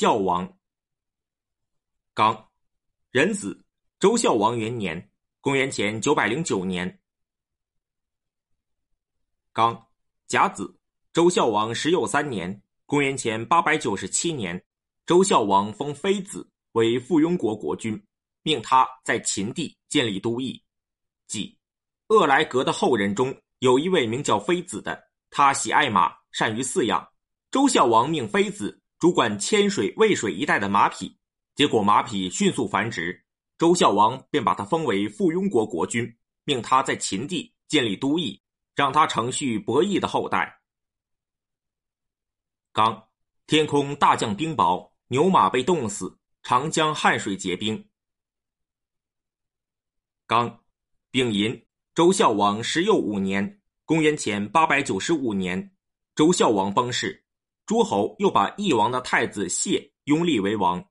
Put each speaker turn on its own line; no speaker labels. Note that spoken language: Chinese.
孝王。刚，壬子，周孝王元年，公元前九百零九年。刚，甲子，周孝王十有三年，公元前八百九十七年，周孝王封妃子为附庸国国君，命他在秦地建立都邑。即，鄂来格的后人中有一位名叫妃子的，他喜爱马，善于饲养。周孝王命妃子主管千水、渭水一带的马匹，结果马匹迅速繁殖，周孝王便把他封为附庸国国君，命他在秦地建立都邑。让他承续伯益的后代。刚，天空大降冰雹，牛马被冻死，长江汉水结冰。刚，丙寅，周孝王十又五年，公元前八百九十五年，周孝王崩逝，诸侯又把翼王的太子谢拥立为王。